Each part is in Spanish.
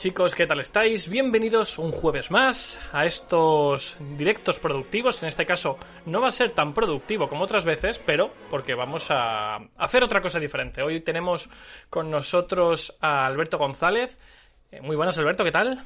chicos, ¿qué tal estáis? Bienvenidos un jueves más a estos directos productivos. En este caso no va a ser tan productivo como otras veces, pero porque vamos a hacer otra cosa diferente. Hoy tenemos con nosotros a Alberto González. Eh, Muy buenas Alberto, ¿qué tal?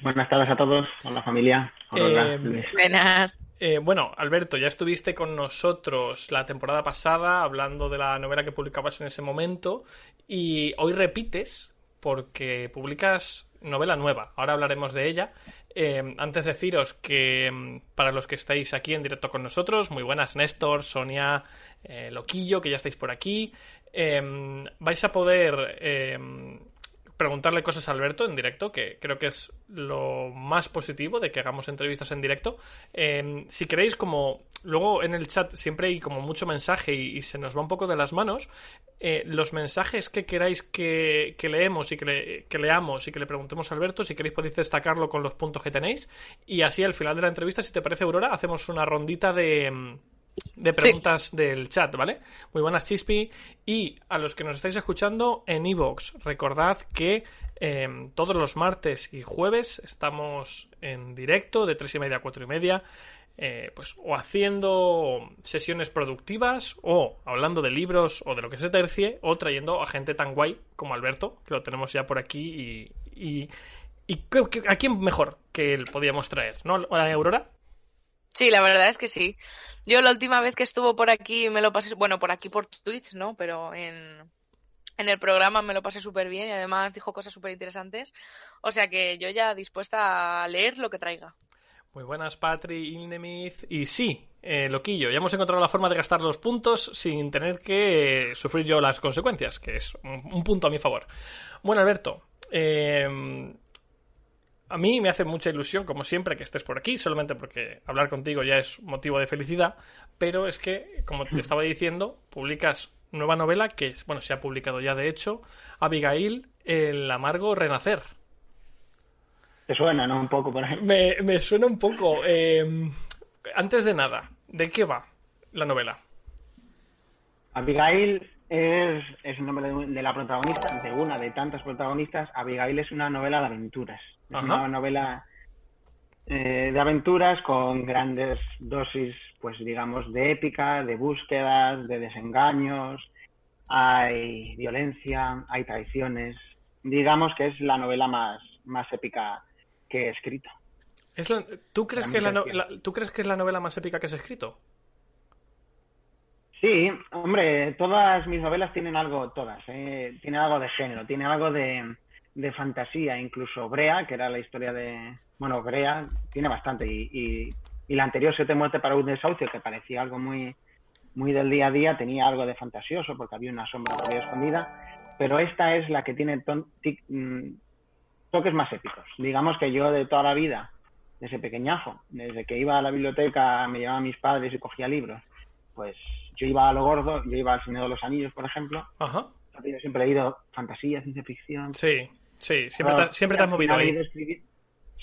Buenas tardes a todos, hola familia. Hola, Eh. Buenas. Eh, bueno, Alberto, ya estuviste con nosotros la temporada pasada hablando de la novela que publicabas en ese momento y hoy repites porque publicas novela nueva. Ahora hablaremos de ella. Eh, antes deciros que mm, para los que estáis aquí en directo con nosotros, muy buenas Néstor, Sonia, eh, Loquillo, que ya estáis por aquí, eh, vais a poder preguntarle cosas a Alberto en directo, que creo que es lo más positivo de que hagamos entrevistas en directo. Eh, si queréis, como luego en el chat siempre hay como mucho mensaje y, se nos va un poco de las manos, eh, los mensajes que queráis que, que leemos y que, le- que leamos y que le preguntemos a Alberto, si queréis podéis destacarlo con los puntos que tenéis. Y así al final de la entrevista, si te parece, Aurora, hacemos una rondita de, mm, de preguntas del chat, ¿vale? Muy buenas, Chispi. Y a los que nos estáis escuchando en Evox, recordad que eh, todos los martes y jueves estamos en directo de 3 y media a 4 y media. eh, pues o haciendo sesiones productivas o hablando de libros o de lo que se tercie o trayendo a gente tan guay como Alberto que lo tenemos ya por aquí y, y, y ¿qué- qué- a quién mejor que él podíamos traer ¿no ¿A Aurora? Sí, la verdad es que sí. Yo la última vez que estuvo por aquí me lo pasé, bueno, por aquí por Twitch, ¿no? Pero en, en el programa me lo pasé súper bien y además dijo cosas súper interesantes. O sea que yo ya dispuesta a leer lo que traiga. Muy buenas, Patri, Ilnemith. Y sí, eh, Loquillo, ya hemos encontrado la forma de gastar los puntos sin tener que eh, sufrir yo las consecuencias, que es un, un punto a mi favor. Bueno, Alberto, eh, a mí me hace mucha ilusión, como siempre, que estés por aquí, solamente porque hablar contigo ya es motivo de felicidad, pero es que, como te estaba diciendo, publicas nueva novela que, bueno, se ha publicado ya de hecho, Abigail, El amargo renacer. Te suena, ¿no? Un poco por ahí. Me, me suena un poco. eh, antes de nada, ¿de qué va la novela? Abigail es, es el nombre de, de la protagonista, de una de tantas protagonistas. Abigail es una novela de aventuras. Es Ajá. una novela eh, de aventuras con grandes dosis, pues digamos, de épica, de búsquedas, de desengaños. Hay violencia, hay traiciones. Digamos que es la novela más, más épica que he escrito. ¿Es la- ¿tú, crees que es la no- Realmente la- ¿Tú crees que es la novela más épica que has escrito? Sí, hombre, todas mis novelas tienen algo, todas, ¿eh? tienen algo de género, tienen algo de, de fantasía, incluso Brea, que era la historia de, bueno, Brea tiene bastante, y, y, y la anterior Siete Muerte para un desahucio, que parecía algo muy, muy del día a día, tenía algo de fantasioso, porque había una sombra ahí escondida, pero esta es la que tiene ton- tic- mm, toques más épicos. Digamos que yo de toda la vida, desde pequeñajo, desde que iba a la biblioteca, me llevaban mis padres y cogía libros, pues yo iba a lo gordo, yo iba al Señor de los Anillos, por ejemplo. Ajá. Yo siempre he leído fantasía, ciencia ficción. Sí, sí, siempre, Claro, te, siempre te has movido ahí.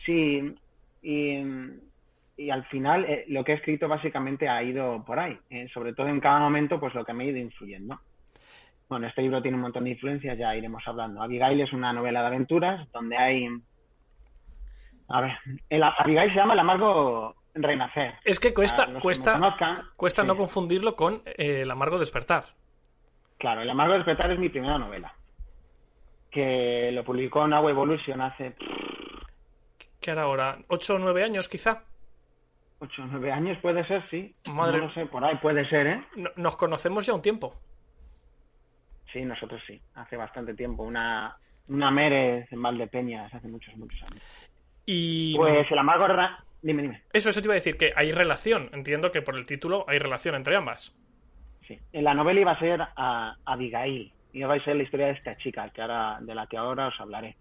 Sí, y, y al final eh, lo que he escrito básicamente ha ido por ahí, eh, sobre todo en cada momento pues lo que me ha ido influyendo. Bueno, este libro tiene un montón de influencias, ya iremos hablando. Abigail es una novela de aventuras donde hay... A ver, el Abigail se llama El amargo renacer. Es que cuesta, cuesta, conozcan, cuesta sí. no confundirlo con eh, El amargo despertar. Claro, El amargo despertar es mi primera novela, que lo publicó Now Evolution hace ¿Qué era ahora? ¿Ocho o nueve años quizá? 8 o 9 años, puede ser, sí. Madre- No lo sé, por ahí puede ser, ¿eh? No- Nos conocemos ya un tiempo. Sí, nosotros sí, hace bastante tiempo. Una, una Mérez en Valdepeñas hace muchos, muchos años. Y Pues el amargo... Rena- Dime, dime. eso, eso te iba a decir, que hay relación. Entiendo que por el título hay relación entre ambas. Sí. En la novela iba a ser a Abigail. Iba a ser la historia de esta chica, que ahora, de la que ahora os hablaré.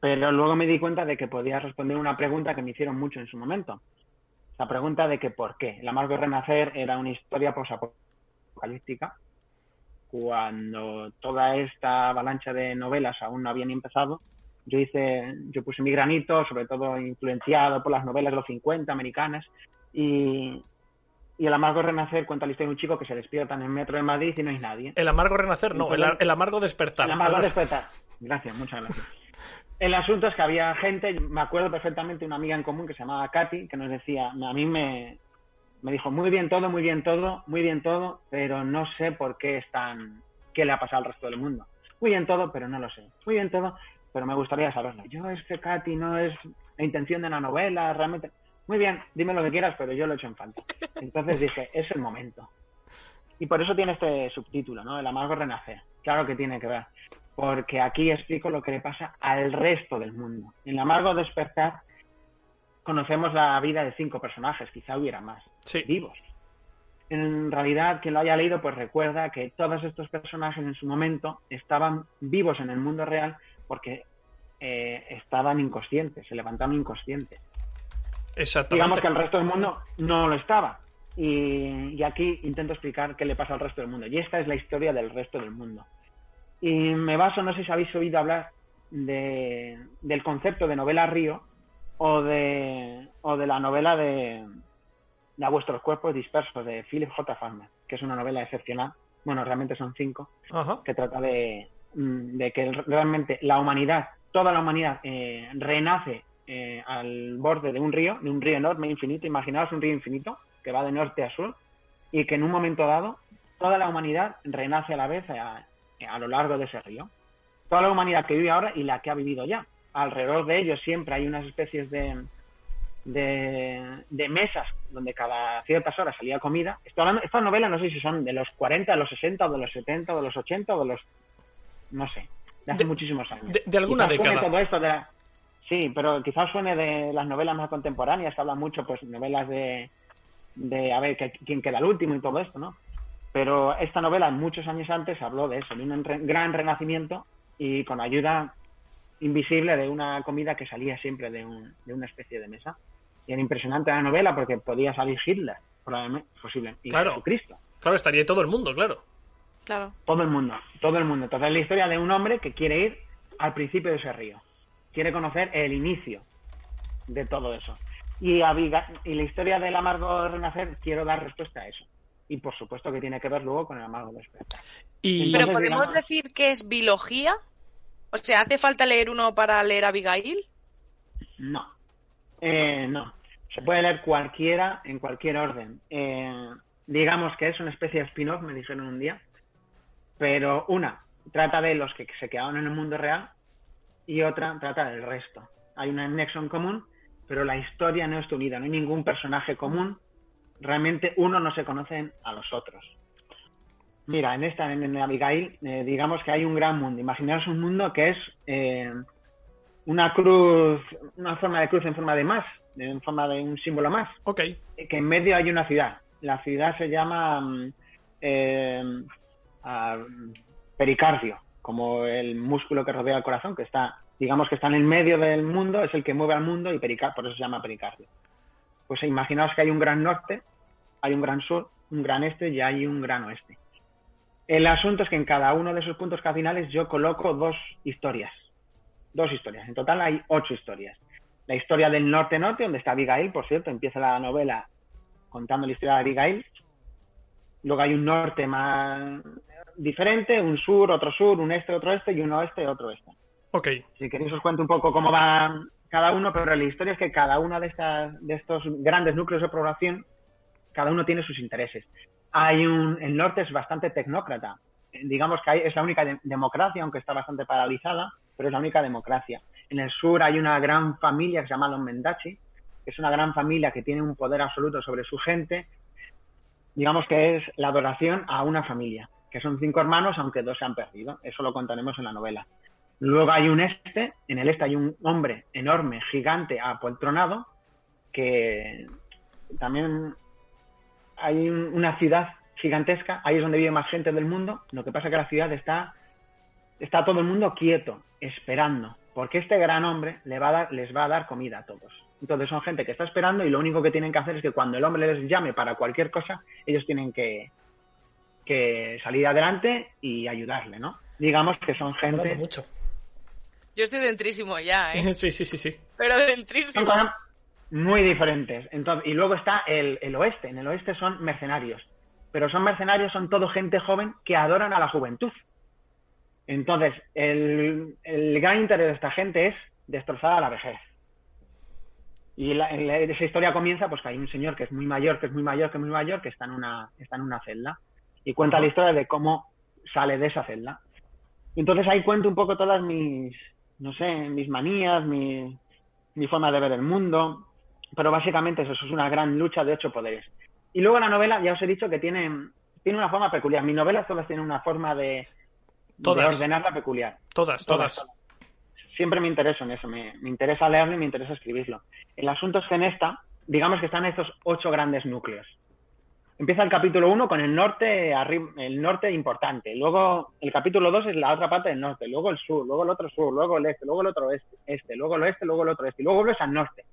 Pero luego me di cuenta de que podía responder una pregunta que me hicieron mucho en su momento. La pregunta de que por qué. El amargo renacer era una historia posapocalíptica cuando toda esta avalancha de novelas aún no habían empezado. Yo hice, yo puse mi granito, sobre todo influenciado por las novelas de los 50 americanas, y, y El amargo renacer cuenta la historia de un chico que se despierta en el metro de Madrid y no hay nadie. El amargo renacer, no, el, el amargo despertar. El amargo despertar. Gracias, muchas gracias. El asunto es que había gente, me acuerdo perfectamente una amiga en común que se llamaba Katy, que nos decía, a mí me, me dijo, muy bien todo, muy bien todo, muy bien todo, pero no sé por qué están, qué le ha pasado al resto del mundo. Muy bien todo, pero no lo sé. Muy bien todo, pero me gustaría saberlo. Yo es que Katy no es la intención de la novela, realmente. Muy bien, dime lo que quieras, pero yo lo he hecho en falta. Entonces dije, es el momento. Y por eso tiene este subtítulo, ¿no? El amargo renacer. Claro que tiene que ver. Porque aquí explico lo que le pasa al resto del mundo. En el amargo despertar conocemos la vida de cinco personajes, quizá hubiera más, Sí. vivos. En realidad, quien lo haya leído, pues recuerda que todos estos personajes en su momento estaban vivos en el mundo real porque eh, estaban inconscientes, se levantaron inconscientes Exactamente. digamos que el resto del mundo no lo estaba. Y, y aquí intento explicar qué le pasa al resto del mundo. Y esta es la historia del resto del mundo. Y me baso, no sé si habéis oído hablar de, del concepto de novela río o de, o de la novela de, de A vuestros cuerpos dispersos de Philip J. Farmer, que es una novela excepcional. Bueno, realmente son cinco Ajá. que trata de, mm, de que realmente la humanidad, toda la humanidad, eh, renace eh, al borde de un río, de un río enorme, infinito. Imaginaos un río infinito que va de norte a sur y que en un momento dado toda la humanidad renace a la vez a, a lo largo de ese río. Toda la humanidad que vive ahora y la que ha vivido ya. Alrededor de ellos siempre hay unas especies de, de, de mesas donde cada ciertas horas salía comida. Estoy hablando, estas novelas no sé si son de los 40, de los 60, o de los 70, o de los 80, o de los... no sé, de hace De- muchísimos años. de- alguna década. todo esto de la- Sí, pero quizás suene de las novelas más contemporáneas, que hablan mucho, pues, novelas de, de a ver, que- quién queda el último y todo esto, ¿no? Pero esta novela, muchos años antes, habló de eso, de un re- gran renacimiento y con ayuda invisible de una comida que salía siempre de, un- de una especie de mesa. Y era impresionante la novela porque podía salir Hitler, probablemente, posible, y Claro. Jesucristo. Claro, estaría todo el mundo, claro. Claro. Todo el mundo, todo el mundo. Entonces es la historia de un hombre que quiere ir al principio de ese río. Quiere conocer el inicio de todo eso. Y, la historia del amargo renacer, quiero dar respuesta a eso. Y por supuesto que tiene que ver luego con el amargo despertar. Y Pero podemos digamos- decir que es biología. O sea, ¿hace falta leer uno para leer Abigail? No. Eh, no. Se puede leer cualquiera en cualquier orden. Eh, digamos que es una especie de spin-off, me dijeron un día. Pero una trata de los que se quedaron en el mundo real y otra trata del resto. Hay una nexo en común, pero la historia no está unida. No hay ningún personaje común. Realmente uno no se conocen a los otros. Mira, en esta, en, en Abigail, eh, digamos que hay un gran mundo. Imaginaos un mundo que es eh, una cruz, una forma de cruz en forma de más, en forma de un símbolo más, Ok. que en medio hay una ciudad. La ciudad se llama mm, eh, ah, pericardio, como el músculo que rodea el corazón, que está, digamos que está en el medio del mundo, es el que mueve al mundo y pericar, por eso se llama pericardio. Pues imaginaos que hay un gran norte, hay un gran sur, un gran este y hay un gran oeste. El asunto es que en cada uno de esos puntos cardinales yo coloco dos historias. Dos historias. En total hay ocho historias. la historia del norte-norte, donde está Abigail, por cierto, empieza la novela contando la historia de Abigail. Luego hay un norte más diferente, un sur, otro sur, un este, otro este y un oeste, otro oeste. Ok. Si queréis os cuento un poco cómo va cada uno, pero la historia es que cada uno de, estas, de estos grandes núcleos de población, cada uno tiene sus intereses. Hay un, el norte es bastante tecnócrata. Digamos que hay, es la única de- democracia, aunque está bastante paralizada, pero es la única democracia. En el sur hay una gran familia que se llama los Mendachi, que es una gran familia que tiene un poder absoluto sobre su gente. Digamos que es la adoración a una familia, que son cinco hermanos, aunque dos se han perdido. Eso lo contaremos en la novela. Luego hay un este, en el este hay un hombre enorme, gigante, apoltronado, que también hay un- una ciudad gigantesca, ahí es donde vive más gente del mundo, lo que pasa es que la ciudad está, está todo el mundo quieto, esperando, porque este gran hombre le va a dar, les va a dar comida a todos. Entonces son gente que está esperando y lo único que tienen que hacer es que cuando el hombre les llame para cualquier cosa, ellos tienen que, que salir adelante y ayudarle, ¿no? Digamos que son gente mucho. Yo estoy dentrísimo ya, ¿eh? Sí, sí, sí, sí. Pero son dentrísimo. cosas muy diferentes. Entonces, y luego está el, el oeste. En el oeste son mercenarios. Pero son mercenarios, son todo gente joven que adoran a la juventud. Entonces, el, el gran interés de esta gente es destrozar a la vejez. Y la- en la- esa historia comienza pues que hay un señor que es muy mayor, que es muy mayor, que es muy mayor, que está en una, está en una celda. Y cuenta la historia de cómo sale de esa celda. Entonces ahí cuento un poco todas mis, no sé, mis manías, mi, mi forma de ver el mundo. Pero básicamente eso, eso es una gran lucha de ocho poderes. Y luego la novela, ya os he dicho que tiene, tiene una forma peculiar. Mis novelas todas tienen una forma de, de ordenarla peculiar. Todas, todas. Siempre me intereso en eso, me, me interesa leerlo y me interesa escribirlo. El asunto es que en esta, digamos que están estos ocho grandes núcleos. Empieza el capítulo 1 con el norte, el norte importante. Luego el capítulo 2 es la otra parte del norte. Luego el sur, luego el otro sur, luego el este, luego el otro este, este luego el oeste, luego el otro este. Y luego vuelves al norte.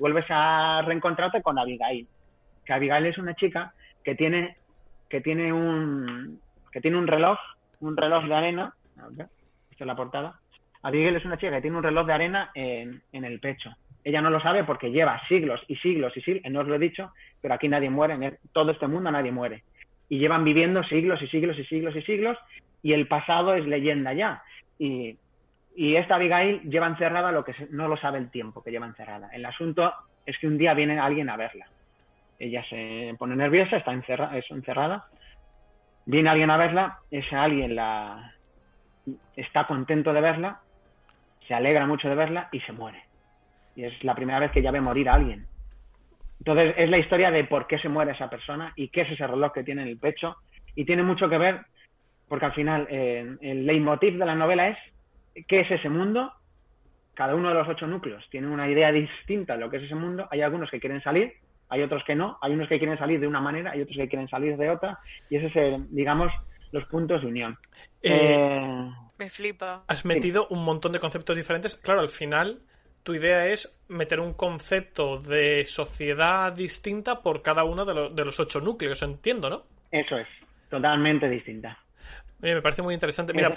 Vuelves a reencontrarte con Abigail. Que Abigail es una chica que tiene, que tiene un, que tiene un reloj, un reloj de arena. Ver, Esta es la portada. Abigail es una chica que tiene un reloj de arena en, en el pecho. Ella no lo sabe porque lleva siglos y siglos y siglos, no os lo he dicho, pero aquí nadie muere, en todo este mundo nadie muere. Y llevan viviendo siglos y siglos y siglos y siglos, y el pasado es leyenda ya. Y, esta Abigail lleva encerrada lo que no lo sabe el tiempo que lleva encerrada. El asunto es que un día viene alguien a verla. Ella se pone nerviosa, está es encerrada. Viene alguien a verla, ese alguien la está contento de verla, se alegra mucho de verla y se muere. Y es la primera vez que ya ve morir a alguien. Entonces es la historia de por qué se muere esa persona y qué es ese reloj que tiene en el pecho. Y tiene mucho que ver, porque al final eh, el leitmotiv de la novela es qué es ese mundo. Cada uno de los ocho núcleos tiene una idea distinta de lo que es ese mundo. Hay algunos que quieren salir, hay otros que no. Hay unos que quieren salir de una manera, hay otros que quieren salir de otra. Y ese es, el, digamos, los puntos de unión. Eh, Eh, Me flipa. Has metido un montón de conceptos diferentes. Claro, al final tu idea es meter un concepto de sociedad distinta por cada uno de, lo- de los ocho núcleos, entiendo, ¿no? eso es, totalmente distinta. Oye, me parece muy interesante. Mira,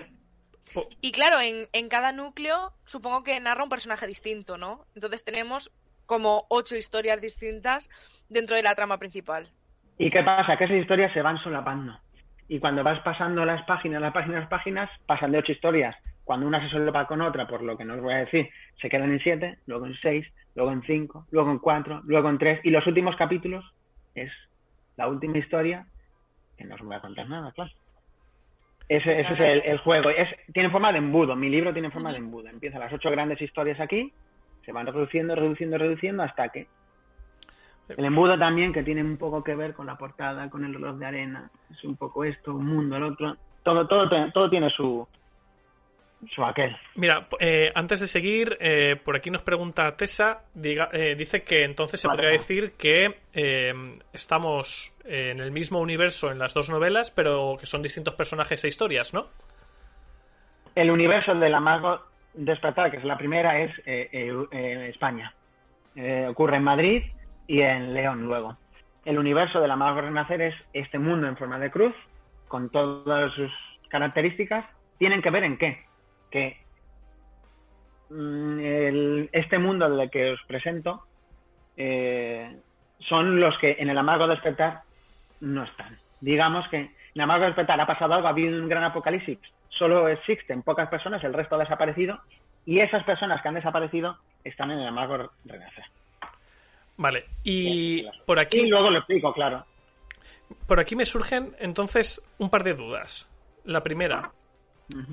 Y claro, en, en cada núcleo supongo que narra un personaje distinto, ¿no? Entonces tenemos como ocho historias distintas dentro de la trama principal. ¿Y qué pasa? Que esas historias se van solapando. Y cuando vas pasando las páginas, las páginas, las páginas, pasan de ocho historias. Cuando una se solapa con otra, por lo que no os voy a decir, se quedan en siete, luego en seis, luego en cinco, luego en cuatro, luego en tres. Y los últimos capítulos es la última historia, que no os voy a contar nada, claro. Ese, ese es el, el juego. Es, tiene forma de embudo. Mi libro tiene forma de embudo. Empiezan las ocho grandes historias aquí, se van reduciendo, reduciendo, reduciendo hasta que el embudo también, que tiene un poco que ver con la portada, con el reloj de arena. Es un poco esto, un mundo, el otro. Todo, todo, todo tiene su, mira eh, antes de seguir, eh, por aquí nos pregunta Tessa, diga- eh, dice que entonces se Vale. podría decir que estamos en el mismo universo en las dos novelas, pero que son distintos personajes e historias, ¿no? El universo de la Mago Despertar, que es la primera, es España. Ocurre en Madrid y en León luego. El universo de la Mago Renacer es este mundo en forma de cruz, con todas sus características. ¿Tienen que ver en qué? Que mm, el- este mundo del que os presento eh, son los que en el amargo despertar no están. Digamos que en el amargo despertar ha pasado algo, ha habido un gran apocalipsis, solo existen pocas personas, el resto ha desaparecido, y esas personas que han desaparecido están en el amargo renacer. Vale, y Bien, por Y aquí, luego lo explico, claro. por aquí me surgen entonces un par de dudas. La primera,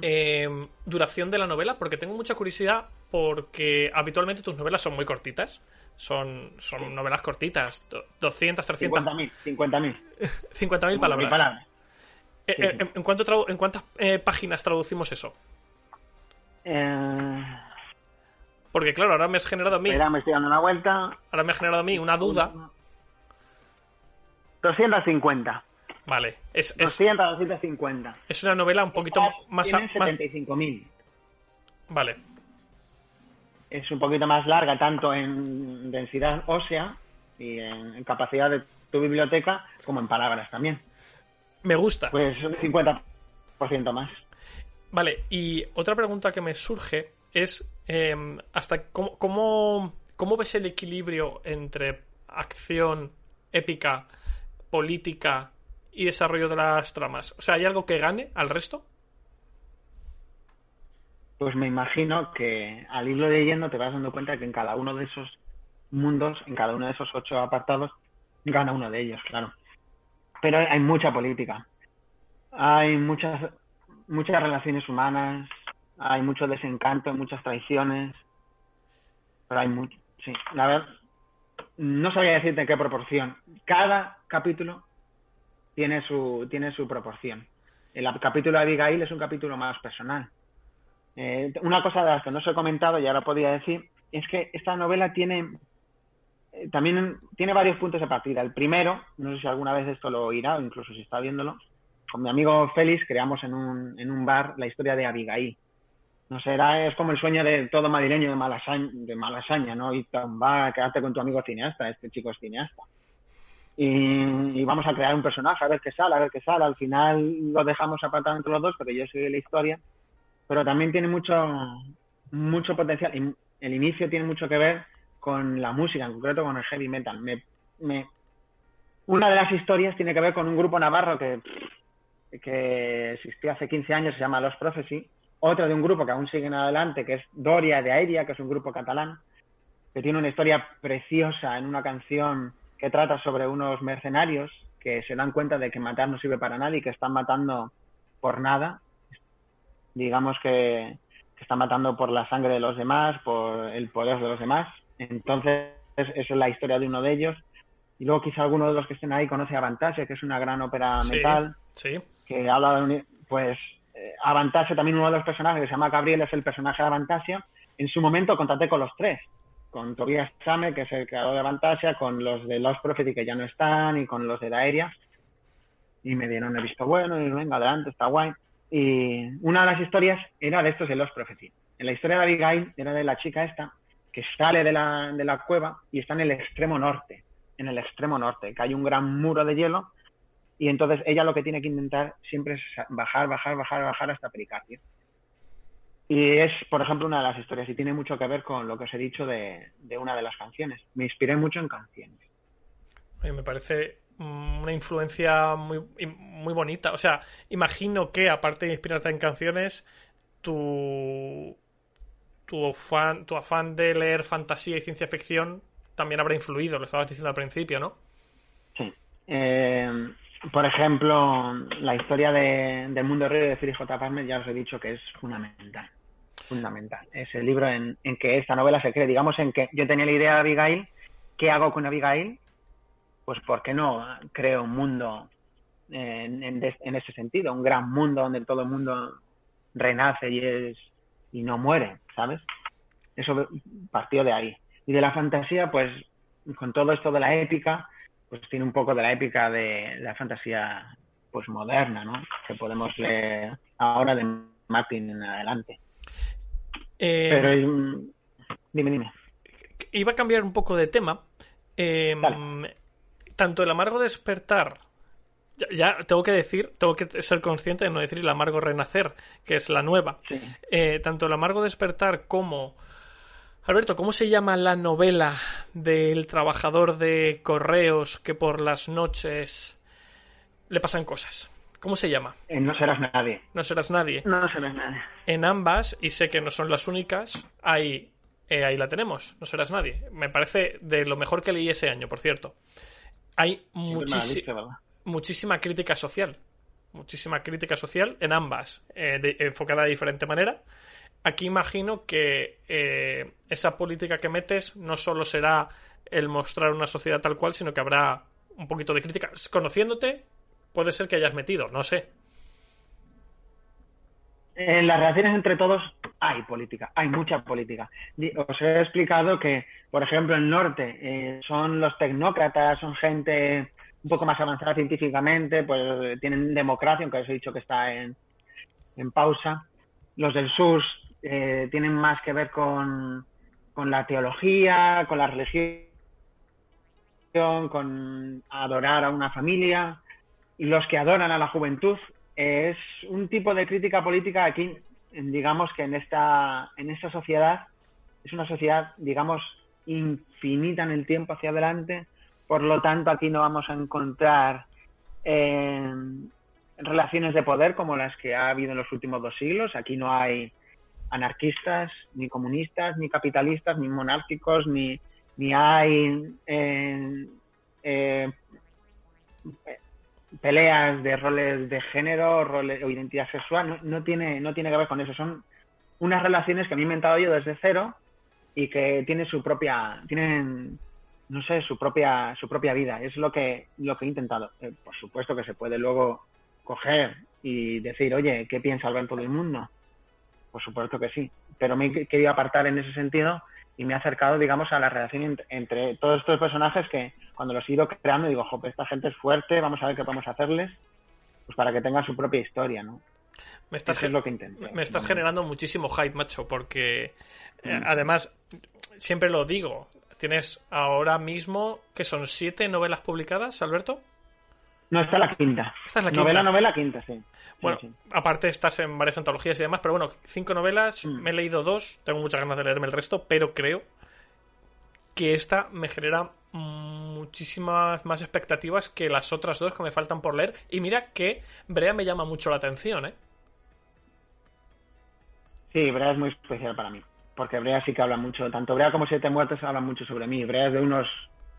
eh, duración de la novela, porque tengo mucha curiosidad porque habitualmente tus novelas son muy cortitas. Son, son novelas cortitas, do- 200, 300, 50.000, 50.000. 50.000 palabras. palabras. Eh, Sí, eh. ¿en, cuánto ¿En cuántas eh, páginas traducimos eso? Porque claro, ahora me has generado a mí, espera, me estoy dando una vuelta. ahora me ha generado a mí una duda. 250. Vale, es, es, 200 a 250. es una novela un poquito más, Tienen más- 75.000. Vale, Es un poquito más larga, tanto en densidad ósea y en, en capacidad de tu biblioteca, como en palabras también. me gusta. Pues un 50% más. Vale, y otra pregunta que me surge es eh, hasta cómo, cómo, cómo ves el equilibrio entre acción épica, política y desarrollo de las tramas. O sea, ¿hay algo que gane al resto? Pues me imagino que al irlo leyendo te vas dando cuenta que en cada uno de esos mundos, en cada uno de esos ocho apartados, gana uno de ellos, claro. Pero hay mucha política. Hay muchas, muchas relaciones humanas, hay mucho desencanto, muchas traiciones. Pero hay mucho, sí. La verdad, no sabría decirte en qué proporción. Cada capítulo tiene su, tiene su proporción. El capítulo de Abigail es un capítulo más personal. Eh, una cosa de las que no os he comentado y ahora podría decir es que esta novela tiene eh, también tiene varios puntos de partida. El primero, no sé si alguna vez esto lo oirá o incluso si está viéndolo, con mi amigo Félix creamos en un, en un bar la historia de Abigail. No sé, era, es como el sueño de todo madrileño de Malasaña, de Malasaña ¿no? Y va a quedarte con tu amigo cineasta, este chico es cineasta. Y, vamos a crear un personaje, a ver qué sale, a ver qué sale. Al final lo dejamos apartado entre los dos, pero yo soy la historia pero también tiene mucho, mucho potencial. Y el inicio tiene mucho que ver con la música, en concreto con el heavy metal. Me, me, una de las historias tiene que ver con un grupo navarro que, que existió hace 15 años, se llama Los Prophecy. Otro de un grupo que aún siguen adelante, que es Doria de Aeria, que es un grupo catalán, que tiene una historia preciosa en una canción que trata sobre unos mercenarios que se dan cuenta de que matar no sirve para nada y que están matando por nada digamos que, que, está matando por la sangre de los demás, por el poder de los demás. Entonces, esa es la historia de uno de ellos. Y luego quizá alguno de los que estén ahí conoce a Avantasia, que es una gran ópera Sí, metal, sí. que habla de, uni- pues, eh, Avantasia también uno de los personajes que se llama Gabriel es el personaje de Avantasia. En su momento contacté con los tres, con Tobias Same, que es el creador de Avantasia, con los de Lost Prophecy que ya no están y con los de Daeria. Y me dieron el visto bueno y venga, adelante, está guay. Y una de las historias era de estos de Lost Prophecy. En la historia de Abigail era de la chica esta que sale de la, de la cueva y está en el extremo norte, en el extremo norte, que hay un gran muro de hielo y entonces ella lo que tiene que intentar siempre es bajar, bajar, bajar, bajar hasta Pericardio. Y es, por ejemplo, una de las historias y tiene mucho que ver con lo que os he dicho de, de una de las canciones. Me inspiré mucho en canciones. Oye, me parece mm, una influencia muy, muy bonita. O sea, imagino que aparte de inspirarte en canciones, tu, tu, afán, tu afán de leer fantasía y ciencia ficción también habrá influido, lo estabas diciendo al principio, ¿no? Sí. Eh, por ejemplo, la historia de, del mundo río de Philip J. Palmer ya os he dicho que es fundamental. Fundamental. Es el libro en, en que esta novela se cree. Digamos en que yo tenía la idea de Abigail. ¿Qué hago con Abigail? Pues, ¿por qué no creo un mundo en, en, en, ese sentido? Un gran mundo donde todo el mundo renace y, es, y no muere, ¿sabes? Eso partió de ahí. Y de la fantasía, pues, con todo esto de la épica, pues tiene un poco de la épica de la fantasía pues moderna, ¿no? Que podemos leer ahora de Martin en adelante. Eh, Pero dime, dime. Iba a cambiar un poco de tema. Eh, tanto el amargo despertar, ya, ya, tengo que decir, tengo que ser consciente de no decir el amargo renacer, que es la nueva. Sí. Eh, tanto el amargo despertar como Alberto, ¿cómo se llama la novela del trabajador de correos que por las noches le pasan cosas? ¿Cómo se llama? Eh, no serás nadie. No serás nadie. No serás nadie. En ambas, y sé que no son las únicas, hay, eh, ahí la tenemos, no serás nadie. Me parece de lo mejor que leí ese año, por cierto. Hay muchísi- Siempre me la dice, ¿verdad? muchísima crítica social. Muchísima crítica social en ambas, eh, de- enfocada de diferente manera. Aquí imagino que eh, esa política que metes no solo será el mostrar una sociedad tal cual, sino que habrá un poquito de crítica. Conociéndote, puede ser que hayas metido, no sé. En las relaciones entre todos hay política, hay mucha política. Os he explicado que, por ejemplo, el norte eh, son los tecnócratas, son gente un poco más avanzada científicamente, pues tienen democracia, aunque os he dicho que está en, en pausa. Los del sur eh, tienen más que ver con, con la teología, con la religión, con adorar a una familia. Los que adoran a la juventud es un tipo de crítica política aquí, digamos que en esta, en esta sociedad, es una sociedad, digamos, infinita en el tiempo hacia adelante, por lo tanto aquí no vamos a encontrar eh, relaciones de poder como las que ha habido en los últimos dos siglos, aquí no hay anarquistas, ni comunistas, ni capitalistas, ni monárquicos, ni, ni hay eh, eh, peleas de roles de género roles, o identidad sexual, no, no, tiene, no tiene que ver con eso. Son unas relaciones que me he inventado yo desde cero y que tienen su propia, tienen, no sé, su propia, su propia vida. Es lo que, lo que he intentado. Eh, por supuesto que se puede luego coger y decir, oye, ¿qué piensa Alberto del mundo? Por supuesto que sí. Pero me he querido apartar en ese sentido y me he acercado, digamos, a la relación entre, entre todos estos personajes que cuando los he ido creando digo, jope, esta gente es fuerte, vamos a ver qué podemos hacerles, pues para que tengan su propia historia, ¿no? Me estás, Eso es lo que intenté. me estás generando muchísimo hype, macho, porque eh, Mm. además, siempre lo digo, tienes ahora mismo, que son siete novelas publicadas, Alberto? No, esta es la quinta. Esta es la quinta. Novela, novela, quinta, sí. Sí, Bueno, sí. aparte estás en varias antologías y demás, pero bueno, cinco novelas, Mm. me he leído dos, tengo muchas ganas de leerme el resto, pero creo que esta me genera muchísimas más expectativas que las otras dos que me faltan por leer. Y mira que Brea me llama mucho la atención, ¿eh? Sí, Brea es muy especial para mí, porque Brea sí que habla mucho, tanto Brea como Siete Muertos hablan mucho sobre mí. Brea es de unos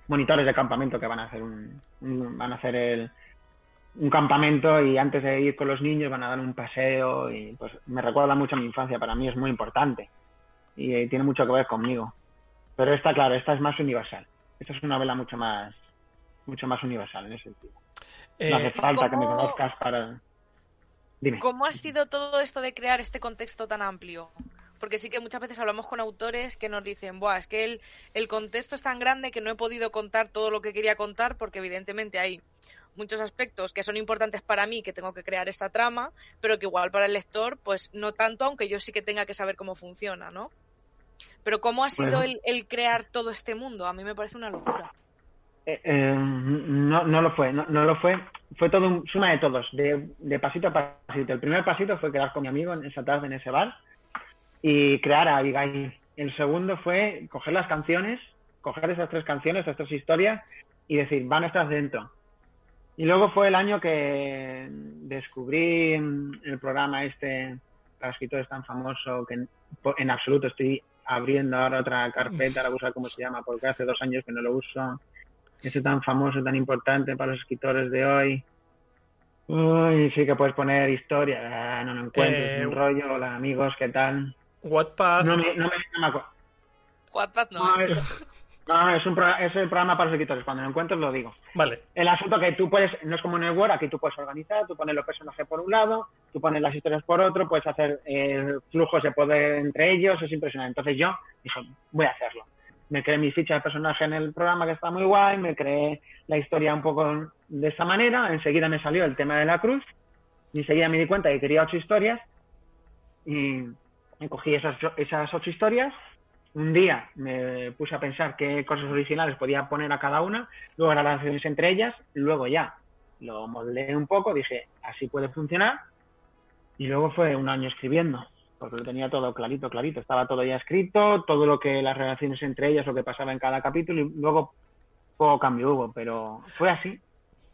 monitores de campamento que van a hacer un, un- van a hacer el, un campamento y antes de ir con los niños van a dar un paseo y pues me recuerda mucho a mi infancia, para mí es muy importante y eh, tiene mucho que ver conmigo. Pero esta, claro, esta es más universal. Esta es una novela mucho más mucho más universal en ese sentido. Eh, No hace falta que me conozcas para... Dime. ¿Cómo ha sido todo esto de crear este contexto tan amplio? Porque sí que muchas veces hablamos con autores que nos dicen, Buah, es que el, el contexto es tan grande que no he podido contar todo lo que quería contar porque evidentemente hay muchos aspectos que son importantes para mí, que tengo que crear esta trama, pero que igual para el lector, pues no tanto, aunque yo sí que tenga que saber cómo funciona, ¿no? Pero ¿cómo ha sido Bueno. el, el crear todo este mundo? A mí me parece una locura. Eh, eh, no, no lo fue, no, no lo fue. Fue todo un suma de todos, de, de pasito a pasito. El primer pasito fue quedar con mi amigo en esa tarde en ese bar y crear a Abigail. El segundo fue coger las canciones, coger esas tres canciones, esas tres historias y decir, van a estar dentro. Y luego fue el año que descubrí el programa este para escritores tan famoso que en, en absoluto estoy abriendo ahora otra carpeta, ahora buscar cómo se llama, porque hace dos años que no lo uso ese tan famoso, tan importante para los escritores de hoy. Uy, sí que puedes poner historia, ah, no lo encuentro, Eh, es un rollo, hola amigos, ¿qué tal? Wattpad, No me, no me, no me acuerdo. Wattpad no. No, es un es el programa para los escritores, cuando lo encuentres lo digo. vale. El asunto que tú puedes, no es como en el Word, aquí tú puedes organizar, tú pones los personajes por un lado, tú pones las historias por otro, puedes hacer eh, flujos de poder entre ellos, es impresionante. Entonces yo dije, voy a hacerlo. Me creé mi ficha de personaje en el programa que está muy guay, me creé la historia un poco de esta manera, enseguida me salió el tema de la cruz, y enseguida me di cuenta que quería ocho historias, y me cogí esas, esas ocho historias, un día me puse a pensar qué cosas originales podía poner a cada una, luego las relaciones entre ellas, luego ya lo moldeé un poco, dije, así puede funcionar, y luego fue un año escribiendo. porque lo tenía todo clarito, clarito. Estaba todo ya escrito, todo lo que las relaciones entre ellas, lo que pasaba en cada capítulo y luego poco cambio hubo, pero fue así.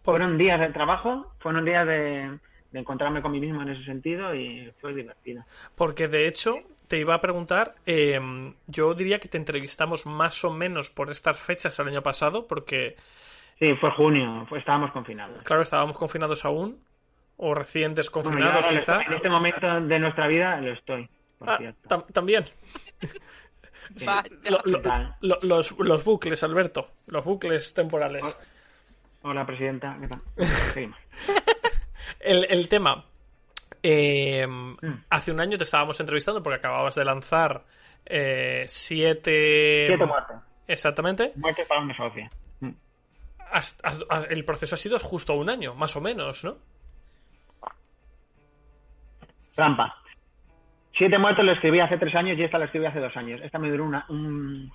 Fueron días de trabajo, fueron días de, de encontrarme con mí mismo en ese sentido y fue divertido. Porque de hecho, te iba a preguntar, eh, yo diría que te entrevistamos más o menos por estas fechas el año pasado, porque... Sí, fue junio, fue, estábamos confinados. Claro, estábamos confinados aún, o recién desconfinados Bueno, quizá. En este momento de nuestra vida lo estoy, por Ah, tam- también. Vaya. Lo- lo- tal? lo- los, los bucles, Alberto. Los bucles temporales. Hola, presidenta. ¿Qué tal? Seguimos. El, el tema. Eh, Mm. Hace un año te estábamos entrevistando porque acababas de lanzar eh, siete. Siete muertes. Exactamente. Muertes para una socia. Mm. El proceso ha sido justo un año, más o menos, ¿no? Trampa. Siete muertes lo escribí hace tres años y esta la escribí hace dos años. Esta me duró una, un...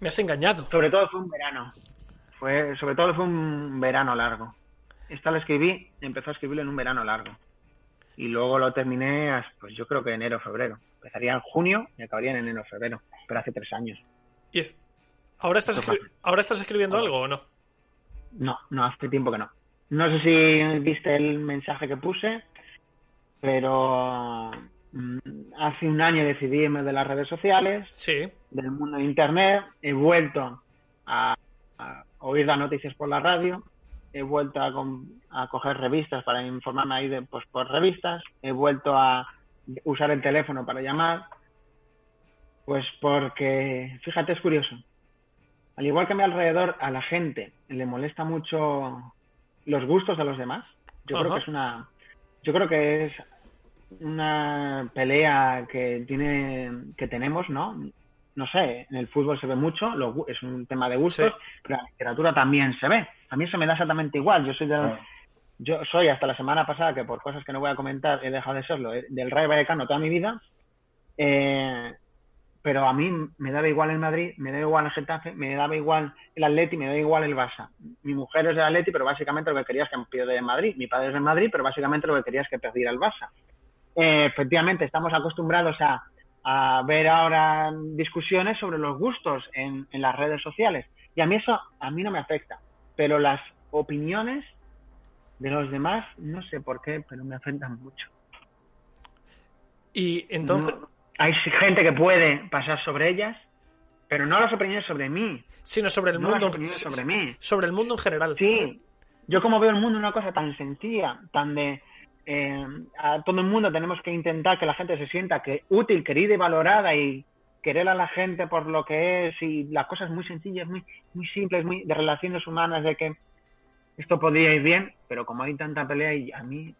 Me has engañado. Sobre todo fue un verano. Fue, sobre todo fue un verano largo. Esta la escribí, empezó a escribirlo en un verano largo. Y luego lo terminé, pues yo creo que enero, febrero. Empezaría en junio y acabaría en enero, febrero. Pero hace tres años. Y es- ¿Ahora, estás escri-. ¿Ahora estás escribiendo algo o no? No, no, hace tiempo que no. No sé si viste el mensaje que puse, pero mm, hace un año decidí irme de las redes sociales, Sí. del mundo de Internet, he vuelto a, a oír las noticias por la radio, he vuelto a, coger revistas para informarme ahí de, pues, por revistas, he vuelto a usar el teléfono para llamar, pues porque, fíjate, es curioso. Al igual que a mi alrededor, a la gente le molesta mucho los gustos de los demás. Yo creo que es una, yo creo que es una pelea que tiene, que tenemos, ¿no? No sé, en el fútbol se ve mucho, lo es un tema de gustos, Sí. pero en la literatura también se ve. A mí eso me da exactamente igual. Yo soy del, yo soy hasta la semana pasada, que por cosas que no voy a comentar he dejado de serlo, eh, del Rayo Vallecano toda mi vida. Eh, pero a mí me daba igual el Madrid, me daba igual el Getafe, me daba igual el Atleti, me daba igual el Barça. Mi mujer es del Atleti, pero básicamente lo que quería es que perdiera el Madrid. Mi padre es del Madrid, pero básicamente lo que quería es que perdiera el Barça. Eh, efectivamente, estamos acostumbrados a, a ver ahora discusiones sobre los gustos en, en las redes sociales. Y a mí eso a mí no me afecta. Pero las opiniones de los demás, no sé por qué, pero me afectan mucho. Y entonces. No- hay gente que puede pasar sobre ellas, pero no las opiniones sobre mí. Sino sobre el No mundo. las opiniones sobre mí. sobre el mundo en general. Sí, yo como veo el mundo una cosa tan sencilla, tan de eh, a todo el mundo tenemos que intentar que la gente se sienta que útil, querida y valorada y querer a la gente por lo que es y las cosas muy sencillas, muy muy simples, muy de relaciones humanas de que esto podría ir bien, pero como hay tanta pelea y a mí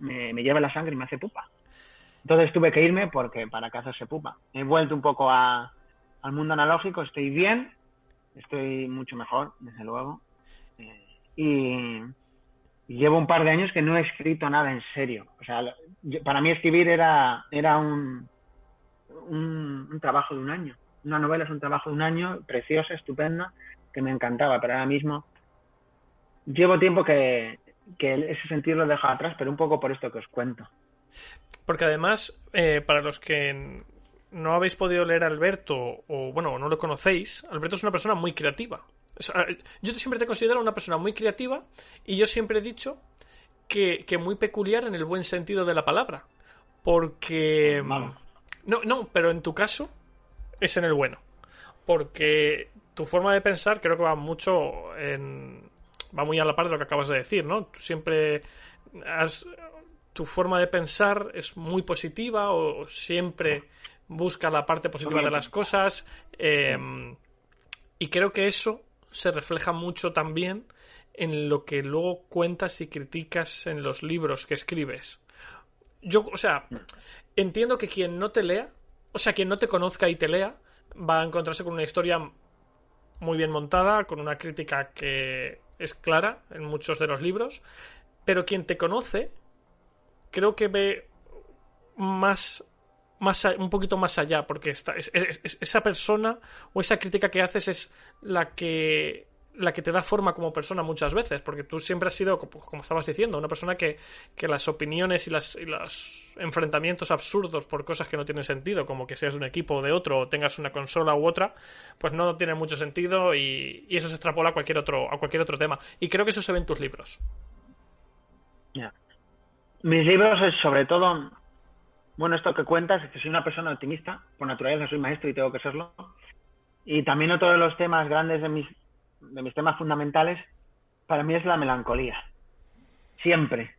me, me lleva la sangre y me hace pupa. Entonces tuve que irme porque para que hacerse pupa. He vuelto un poco a, al mundo analógico, estoy bien, estoy mucho mejor, desde luego. Eh, y, llevo un par de años que no he escrito nada en serio. O sea, para mí escribir era, era un, un, un trabajo de un año. Una novela es un trabajo de un año, preciosa, estupenda, que me encantaba, pero ahora mismo llevo tiempo que, que ese sentido lo he dejado atrás, pero un poco por esto que os cuento. Porque además, eh, para los que no habéis podido leer a Alberto, o bueno, no lo conocéis, Alberto es una persona muy creativa. O sea, yo siempre te considero una persona muy creativa y yo siempre he dicho que, que muy peculiar en el buen sentido de la palabra. Porque... Vamos. No, no, pero en tu caso es en el bueno. Porque tu forma de pensar creo que va mucho en... va muy a la par de lo que acabas de decir, ¿no? Tú siempre has... tu forma de pensar es muy positiva o siempre busca la parte positiva de las cosas eh, y creo que eso se refleja mucho también en lo que luego cuentas y criticas en los libros que escribes. Yo, o sea, entiendo que quien no te lea, o sea, quien no te conozca y te lea, va a encontrarse con una historia muy bien montada, con una crítica que es clara en muchos de los libros, pero quien te conoce, creo que ve más, más un poquito más allá, porque esa persona o esa crítica que haces es la que la que te da forma como persona muchas veces, porque tú siempre has sido, como estabas diciendo, una persona que, que las opiniones y, las, y los enfrentamientos absurdos por cosas que no tienen sentido, como que seas un equipo o de otro, o tengas una consola u otra, pues no tiene mucho sentido y, eso se extrapola a cualquier otro, a cualquier otro tema. Y creo que eso se ve en tus libros. Mis libros es sobre todo, bueno, esto que cuentas es que soy una persona optimista, por naturaleza soy maestro y tengo que serlo. Y también otro de los temas grandes de mis, de mis temas fundamentales para mí es la melancolía. Siempre,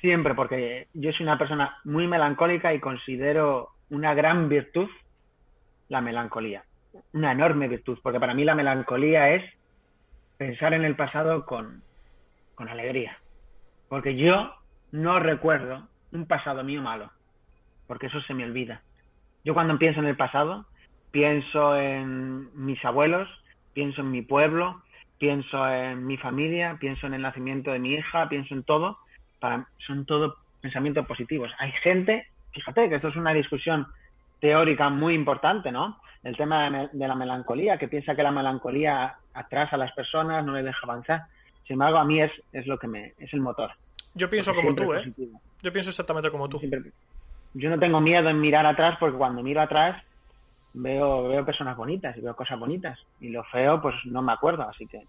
siempre, porque yo soy una persona muy melancólica y considero una gran virtud la melancolía. Una enorme virtud, porque para mí la melancolía es pensar en el pasado con, con alegría. Porque yo no recuerdo un pasado mío malo, porque eso se me olvida. Yo cuando pienso en el pasado, pienso en mis abuelos, pienso en mi pueblo, pienso en mi familia, pienso en el nacimiento de mi hija, pienso en todo. Para, son todos pensamientos positivos. Hay gente, fíjate que esto es una discusión teórica muy importante, ¿no? El tema de, de la melancolía, que piensa que la melancolía atrasa a las personas, no les deja avanzar. Sin embargo, a mí es, es lo que me, es el motor. Yo pienso como tú, ¿eh? Yo pienso exactamente como tú. Siempre, yo no tengo miedo en mirar atrás porque cuando miro atrás veo, veo personas bonitas y veo cosas bonitas. Y lo feo, pues no me acuerdo, así que.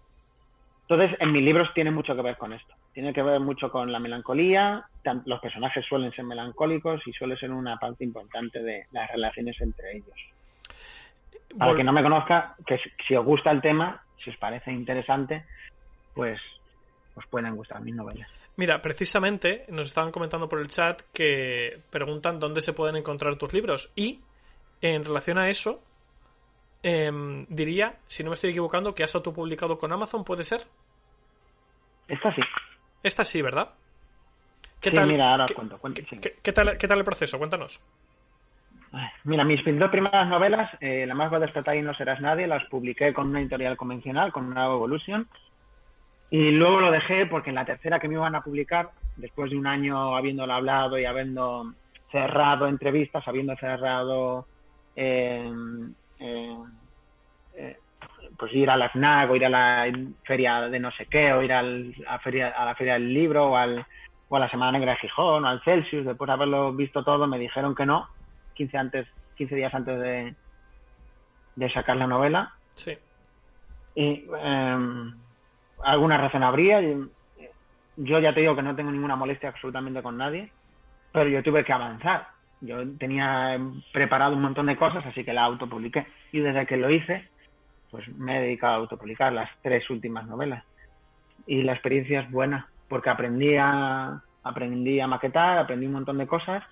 Entonces, en mis libros tiene mucho que ver con esto. Tiene que ver mucho con la melancolía. Los personajes suelen ser melancólicos y suele ser una parte importante de las relaciones entre ellos. Para Vol que no me conozca, que si os gusta el tema, si os parece interesante, pues os pueden gustar mis novelas. Mira, precisamente nos estaban comentando por el chat que preguntan dónde se pueden encontrar tus libros y en relación a eso, eh, diría, si no me estoy equivocando, que has autopublicado con Amazon, ¿puede ser? Esta sí. Esta sí, ¿verdad? ¿Qué sí, tal, mira, ahora ¿qué, cuento. cuento ¿qué, sí. ¿qué, tal, ¿Qué tal el proceso? Cuéntanos. Mira, mis dos primeras novelas, eh, La más va a despertar y no serás nadie, las publiqué con una editorial convencional, con una Evolution. Y luego lo dejé porque en la tercera que me iban a publicar, después de un año habiéndolo hablado y habiendo cerrado entrevistas, habiendo cerrado eh, eh, eh, pues ir a la FNAC o ir a la feria de no sé qué o ir al, a, feria, a la feria del libro o, al, o a la Semana Negra de Gijón o al Celsius, después de haberlo visto todo me dijeron que no, 15, antes, 15 días antes de, de sacar la novela. Sí. Y alguna razón habría. Yo ya te digo que no tengo ninguna molestia absolutamente con nadie, pero yo tuve que avanzar yo tenía preparado un montón de cosas, así que la autopubliqué. Y desde que lo hice, pues me he dedicado a autopublicar las tres últimas novelas. Y la experiencia es buena, porque aprendí a, aprendí a maquetar, aprendí un montón de cosas.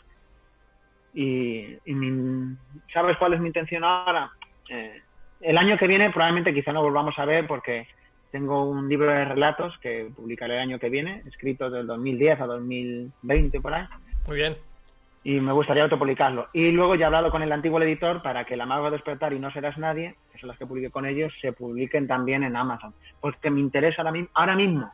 Y, y ¿sabes cuál es mi intención ahora? Eh, el año que viene probablemente quizá no volvamos a ver porque tengo un libro de relatos que publicaré el año que viene, escrito del 2010 a 2020 por ahí. Muy bien y me gustaría autopublicarlo. Y luego ya he hablado con el antiguo editor para que La Mago despertar y No serás nadie, que son las que publiqué con ellos, se publiquen también en Amazon. Porque me interesa ahora mismo, ahora mismo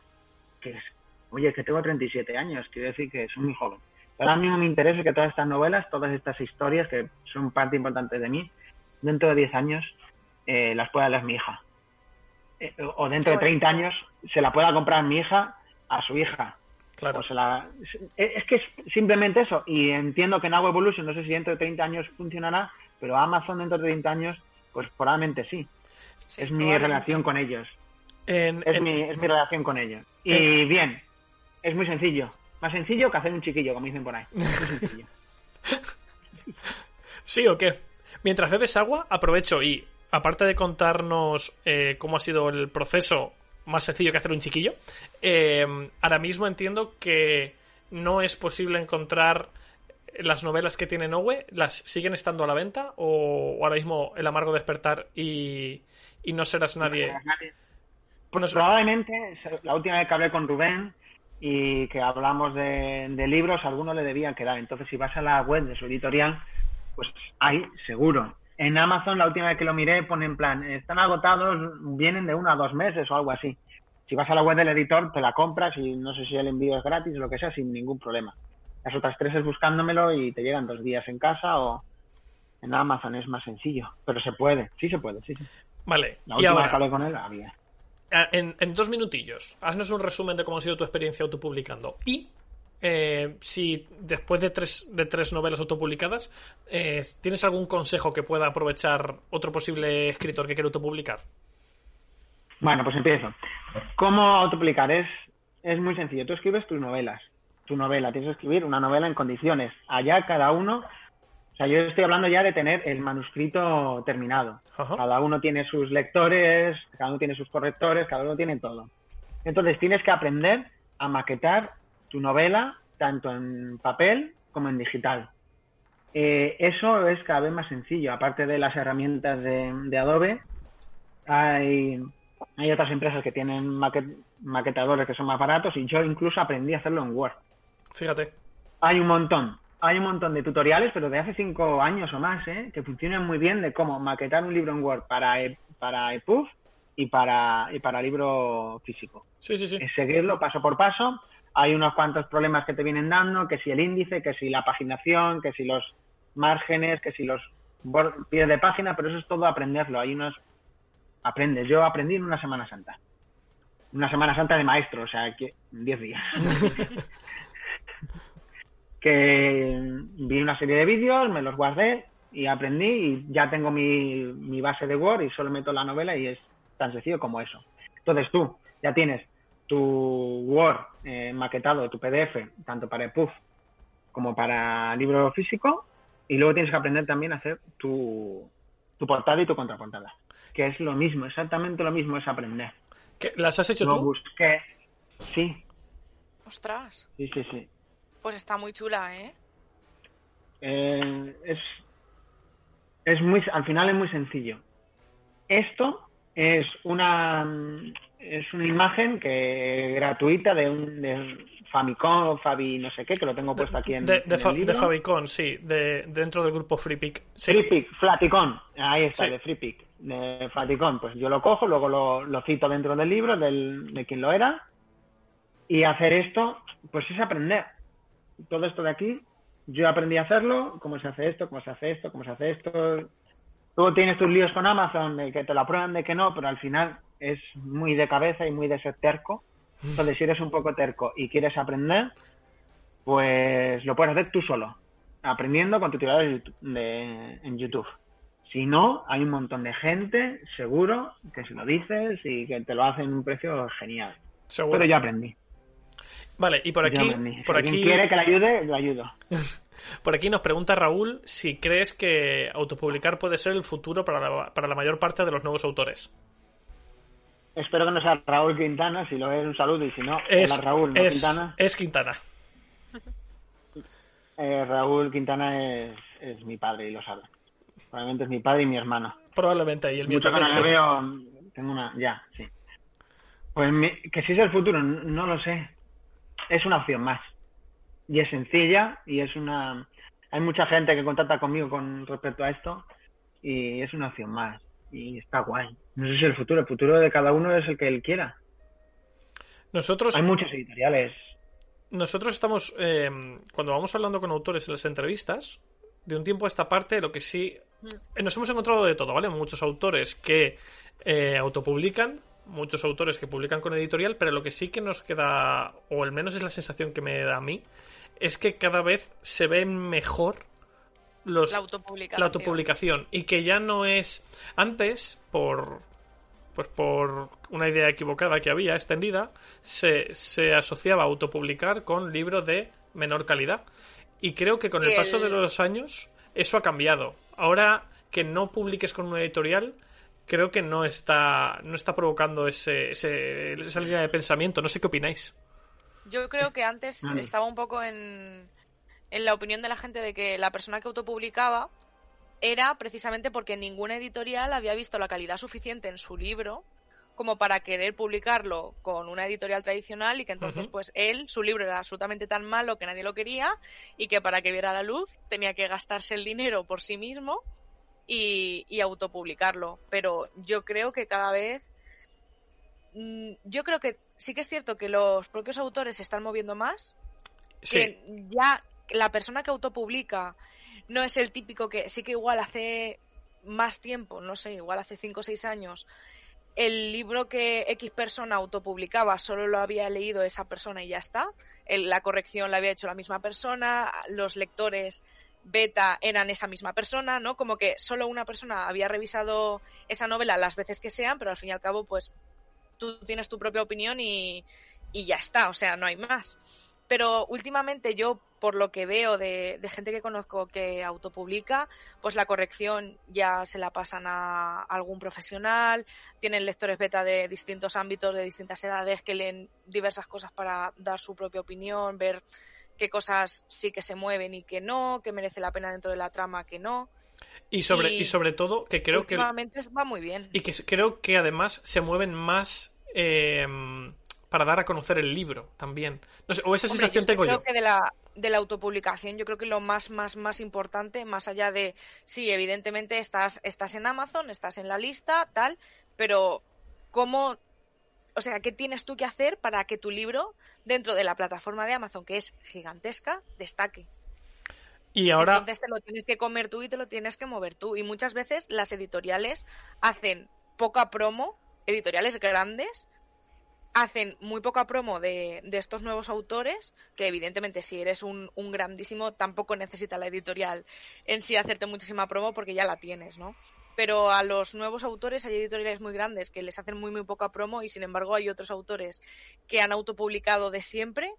que es, oye, que tengo 37 años, quiero decir que soy muy joven. Pero ahora mismo me interesa que todas estas novelas, todas estas historias que son parte importante de mí, dentro de 10 años eh, las pueda leer mi hija. Eh, o dentro de 30 años se la pueda comprar mi hija a su hija Claro. O sea, la, es que es simplemente eso. Y entiendo que en Agua Evolution, no sé si dentro de 30 años funcionará, pero Amazon dentro de 30 años, pues probablemente sí. sí es mi relación con ellos. En, es, en... Mi, es mi relación con ellos. Y en... bien, es muy sencillo. Más sencillo que hacer un chiquillo, como dicen por ahí. Muy sencillo. ¿Sí o qué? Mientras bebes agua, aprovecho y, aparte de contarnos eh, cómo ha sido el proceso más sencillo que hacer un chiquillo. Eh, ahora mismo entiendo que no es posible encontrar las novelas que tiene Nowe, ¿las siguen estando a la venta? ¿O, ahora mismo El amargo despertar y, y no serás nadie? Pues probablemente, la última vez que hablé con Rubén y que hablamos de, de libros, algunos le debían quedar. Entonces, si vas a la web de su editorial, pues hay, seguro. En Amazon, la última vez que lo miré, pone en plan, están agotados, vienen de uno a dos meses o algo así. Si vas a la web del editor, te la compras y no sé si el envío es gratis o lo que sea, sin ningún problema. Las otras tres es buscándomelo y te llegan dos días en casa o en Amazon es más sencillo. Pero se puede, sí se puede, sí, sí. Vale, La y última ahora, vez que hablé con él había. en, en dos minutillos, haznos un resumen de cómo ha sido tu experiencia autopublicando. Y eh, si después de tres, de tres novelas autopublicadas, eh, ¿tienes algún consejo que pueda aprovechar otro posible escritor que quiera autopublicar? Bueno, pues empiezo. ¿Cómo autopublicar? Es, es muy sencillo. Tú escribes tus novelas. Tu novela, tienes que escribir una novela en condiciones. Allá cada uno. O sea, yo estoy hablando ya de tener el manuscrito terminado. Ajá. Cada uno tiene sus lectores, cada uno tiene sus correctores, cada uno tiene todo. Entonces tienes que aprender a maquetar tu novela tanto en papel como en digital. Eh, eso es cada vez más sencillo. Aparte de las herramientas de, de Adobe, hay, hay otras empresas que tienen maquet- maquetadores que son más baratos y yo incluso aprendí a hacerlo en Word. Fíjate. Hay un montón. Hay un montón de tutoriales, pero de hace cinco años o más, ¿eh? que funcionan muy bien de cómo maquetar un libro en Word para, e- para EPUB y para, y para libro físico. Sí, sí, sí. Seguirlo paso por paso. Hay unos cuantos problemas que te vienen dando, que si el índice, que si la paginación, que si los márgenes, que si los pies de página, pero eso es todo aprenderlo. Hay unos... Aprendes. Yo aprendí en una Semana Santa. Una Semana Santa de maestro, o sea, que 10 días. que vi una serie de vídeos, me los guardé y aprendí y ya tengo mi, mi base de Word y solo meto la novela y es tan sencillo como eso. Entonces tú ya tienes tu Word eh, maquetado, tu PDF, tanto para EPUB como para libro físico, y luego tienes que aprender también a hacer tu, tu portada y tu contraportada, que es lo mismo, exactamente lo mismo es aprender. ¿Qué, ¿Las has hecho Lo tú? busqué, sí, Ostras, sí, sí, sí. pues está muy chula, ¿eh? Eh, es, es muy, al final es muy sencillo. Esto es una es una imagen que gratuita de un de Famicom o Fabi no sé qué, que lo tengo puesto aquí en, De, en de, el Fa- libro. de Fabicon, sí. De, dentro del grupo FreePick. Sí. FreePic, Flaticon, ahí está, Sí. de FreePic, de Flaticon. Pues yo lo cojo, luego lo, lo cito dentro del libro del, de quien lo era. Y hacer esto, pues es aprender. Todo esto de aquí, yo aprendí a hacerlo, cómo se hace esto, cómo se hace esto, cómo se hace esto. Luego tienes tus líos con Amazon, de que te lo aprueban, de que no, pero al final es muy de cabeza y muy de ser terco. Entonces, si eres un poco terco y quieres aprender, pues lo puedes hacer tú solo, aprendiendo con tutoriales de en YouTube. Si no, hay un montón de gente, seguro, que se lo dices y que te lo hacen a un precio genial. Seguro. Pero yo aprendí. Vale, y por yo aquí, aprendí. Si por alguien aquí, quiere que le ayude, le ayudo. por aquí nos pregunta Raúl si crees que autopublicar puede ser el futuro para la, para la mayor parte de los nuevos autores. Espero que no sea Raúl Quintana, si lo es un saludo y si no, Es, hola Raúl, no es, Quintana. es Quintana. Eh, Raúl Quintana es, es mi padre y lo sabe. Probablemente es mi padre y mi hermano. Probablemente. Y el mío Mucho que también, veo, tengo una, ya, sí. Pues mi- que si es el futuro, no lo sé. Es una opción más. Y es sencilla y es una... Hay mucha gente que contacta conmigo con respecto a esto y es una opción más. Y está guay. No sé si el futuro, el futuro de cada uno es el que él quiera. Nosotros, Hay muchos editoriales. nosotros estamos, eh, cuando vamos hablando con autores en las entrevistas, de un tiempo a esta parte, lo que sí, eh, nos hemos encontrado de todo, ¿vale? Muchos autores que eh, autopublican, muchos autores que publican con editorial, pero lo que sí que nos queda, o al menos es la sensación que me da a mí, es que cada vez se ven mejor los, La autopublicación. la autopublicación. Y que ya no es antes por pues por una idea equivocada que había extendida se, se asociaba autopublicar con libros de menor calidad. Y creo que con Sí, el paso el- de los años eso ha cambiado. Ahora que no publiques con una editorial creo que no está no está provocando ese, ese- esa línea de pensamiento. No sé qué opináis. Yo creo que antes estaba un poco en, en la opinión de la gente de que la persona que autopublicaba era precisamente porque ninguna editorial había visto la calidad suficiente en su libro como para querer publicarlo con una editorial tradicional y que entonces pues él, su libro era absolutamente tan malo que nadie lo quería y que para que viera la luz tenía que gastarse el dinero por sí mismo y, y autopublicarlo. Pero yo creo que cada vez mm, yo creo que sí que es cierto que los propios autores se están moviendo más, sí que ya la persona que autopublica no es el típico que sí que igual hace más tiempo, no sé, igual hace 5 o 6 años, el libro que X persona autopublicaba solo lo había leído esa persona y ya está. la corrección la había hecho la misma persona, los lectores beta eran esa misma persona, ¿no? Como que solo una persona había revisado esa novela las veces que sean, pero al fin y al cabo, pues tú tienes tu propia opinión y, y ya está, o sea, no hay más. Pero últimamente yo, por lo que veo de, gente que conozco que autopublica, pues la corrección ya se la pasan a algún profesional, tienen lectores beta de distintos ámbitos, de distintas edades, que leen diversas cosas para dar su propia opinión, ver qué cosas sí que se mueven y que no, que merece la pena dentro de la trama, que no. Y sobre, y, sobre todo, que creo que. va muy bien. Y que creo que además se mueven más. Eh, para dar a conocer el libro también. o esa sensación tengo yo. Creo que de la, de la autopublicación, yo creo que lo más, más, más importante, más allá de, sí, evidentemente estás, estás en Amazon, estás en la lista, tal, pero cómo, o sea, ¿qué tienes tú que hacer para que tu libro, dentro de la plataforma de Amazon, que es gigantesca, destaque? Y ahora... Entonces te lo tienes que comer tú y te lo tienes que mover tú. Y muchas veces las editoriales hacen poca promo, editoriales grandes, hacen muy poca promo de, estos nuevos autores, que evidentemente si eres un, grandísimo tampoco necesita la editorial en sí hacerte muchísima promo porque ya la tienes, ¿no? Pero a los nuevos autores hay editoriales muy grandes que les hacen muy muy poca promo y sin embargo hay otros autores que han autopublicado de siempre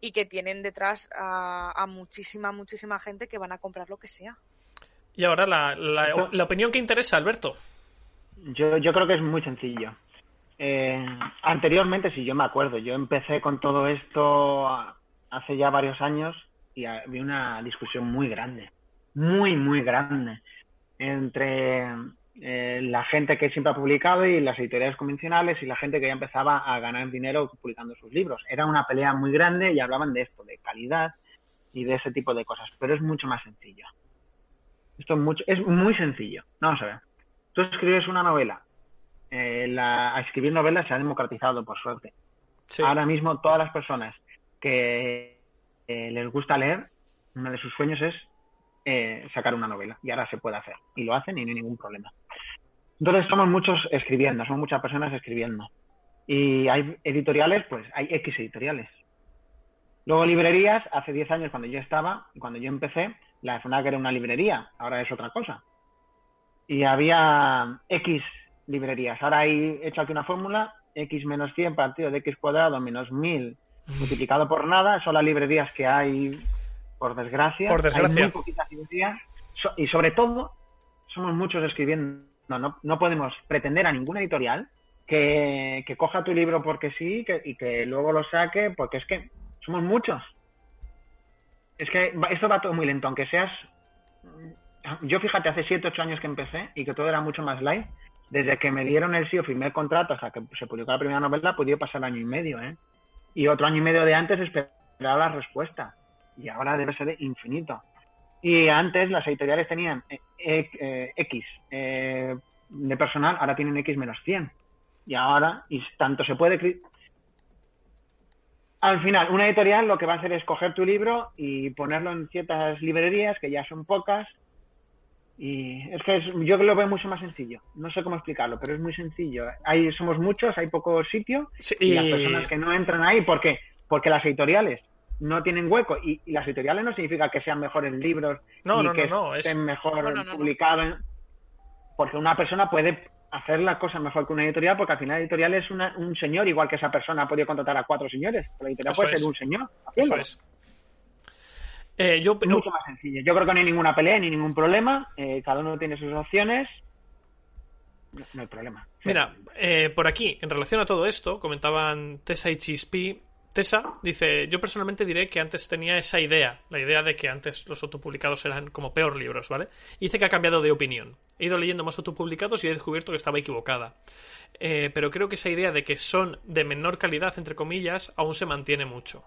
y que tienen detrás a, muchísima, muchísima gente que van a comprar lo que sea. Y ahora la, la, la opinión que interesa, Alberto. Yo, yo creo que es muy sencillo. Eh, anteriormente, si yo me acuerdo, yo empecé con todo esto hace ya varios años y había una discusión muy grande, muy, muy grande, entre eh, la gente que siempre ha publicado y las editoriales convencionales y la gente que ya empezaba a ganar dinero publicando sus libros. Era una pelea muy grande y hablaban de esto, de calidad y de ese tipo de cosas, pero es mucho más sencillo. Esto es, mucho, es muy sencillo. Vamos a ver. Tú escribes una novela eh, la, escribir novelas se ha democratizado, por suerte. Ahora mismo todas las personas que eh, les gusta leer, uno de sus sueños es eh, sacar una novela. Y ahora se puede hacer. Y lo hacen y no hay ningún problema. Entonces somos muchos escribiendo, somos muchas personas escribiendo. Y hay editoriales, pues hay X editoriales. Luego librerías, hace 10 años cuando yo estaba, cuando yo empecé, la que era una librería, ahora es otra cosa. Y había X librerías. Ahora he hecho aquí una fórmula, x menos 100 partido de x cuadrado menos 1000 multiplicado por nada, son las librerías que hay, por desgracia. Por desgracia. Hay muy poquitas librerías. y sobre todo, somos muchos escribiendo. No, no, podemos pretender a ninguna editorial que, coja tu libro porque sí y que luego lo saque, porque es que somos muchos. Es que esto va todo muy lento, aunque seas... Yo fíjate, hace 7, 8 años que empecé y que todo era mucho más light desde que me dieron el sí o firmé el contrato hasta que se publicó la primera novela, podido pasar año y medio, ¿eh? Y otro año y medio de antes esperaba la respuesta. Y ahora debe ser infinito. Y antes las editoriales tenían eh, X eh, de personal, ahora tienen X menos 100. Y ahora, y tanto se puede... Al final, una editorial lo que va a hacer es coger tu libro y ponerlo en ciertas librerías, que ya son pocas, y es que yo lo veo mucho más sencillo. No sé cómo explicarlo, pero es muy sencillo. Hay, somos muchos, hay poco sitio y... las personas que no entran ahí, ¿por qué? Porque las editoriales no tienen hueco y, las editoriales no significa que sean mejores libros no, y no, que estén mejor publicados. Porque una persona puede hacer la cosa mejor que una editorial porque al final la editorial es un señor, igual que esa persona ha podido contratar a cuatro señores. La editorial puede ser un señor. Eso es. Eh, yo, Mucho más sencillo. Yo creo que no hay ninguna pelea ni ningún problema. Eh, cada uno tiene sus opciones. No, hay problema. Mira, eh, por aquí, en relación a todo esto, comentaban Tessa y Chispi. Tessa dice: Yo personalmente diré que antes tenía esa idea, la idea de que antes los autopublicados eran como peor libros, ¿vale? Y dice que ha cambiado de opinión. He ido leyendo más autopublicados y he descubierto que estaba equivocada. pero creo que esa idea de que son de menor calidad, entre comillas, aún se mantiene mucho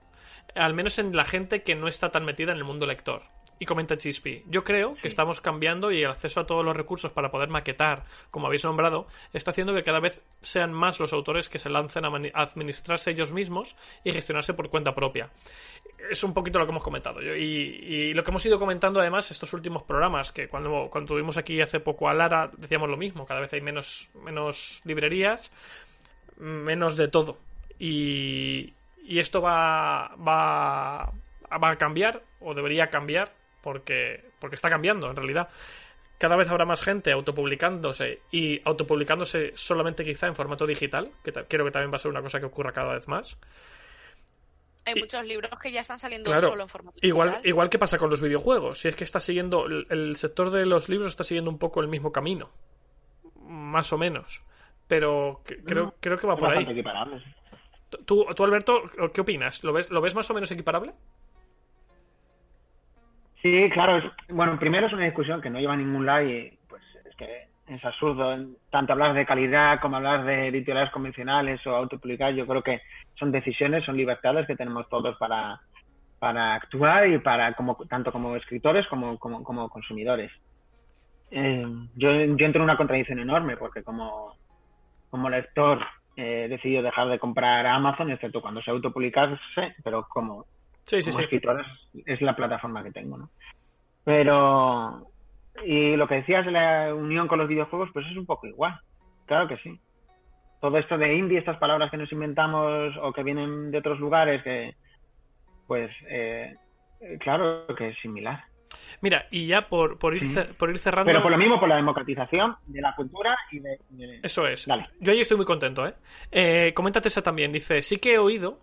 al menos en la gente que no está tan metida en el mundo lector. Y comenta Chispi, yo creo que estamos cambiando y el acceso a todos los recursos para poder maquetar, como habéis nombrado, está haciendo que cada vez sean más los autores que se lancen a, administrarse ellos mismos y gestionarse por cuenta propia. Es un poquito lo que hemos comentado. Y, lo que hemos ido comentando además estos últimos programas, que cuando, cuando tuvimos aquí hace poco a Lara decíamos lo mismo, cada vez hay menos, menos librerías, menos de todo. Y, y esto va, va, va a cambiar, o debería cambiar, porque, porque está cambiando en realidad. Cada vez habrá más gente autopublicándose y autopublicándose solamente quizá en formato digital, que creo que también va a ser una cosa que ocurra cada vez más. Hay muchos libros que ya están saliendo solo en formato igual, digital. Igual que pasa con los videojuegos. Si es que está siguiendo. El, sector de los libros está siguiendo un poco el mismo camino. Más o menos. Pero creo, creo que va por ahí. ¿Tú, ¿Tú, Alberto, qué opinas? ¿Lo ves, ¿Lo ves más o menos equiparable? Sí, claro. bueno, primero es una discusión que no lleva a ningún lado y pues es que es absurdo tanto hablar de calidad como hablar de editoriales convencionales o autopublicar. Yo creo que son decisiones, son libertades que tenemos todos para, para actuar y para como tanto como escritores como, como, como consumidores. Eh, yo, yo entro en una contradicción enorme porque como, como lector he decidido dejar de comprar a Amazon, excepto cuando se autopublicase, pero como Sí, sí, sí. es la plataforma que tengo, ¿no? Pero, y lo que decías de la unión con los videojuegos, pues es un poco igual. Claro que sí. Todo esto de indie, estas palabras que nos inventamos o que vienen de otros lugares, que, pues, eh, claro que es similar. Mira, y ya por, por, ir, por ir cerrando. Pero por lo mismo, por la democratización de la cultura y de. Eso es. Yo ahí estoy muy contento, ¿eh? eh coméntate esa también. Dice: Sí que he oído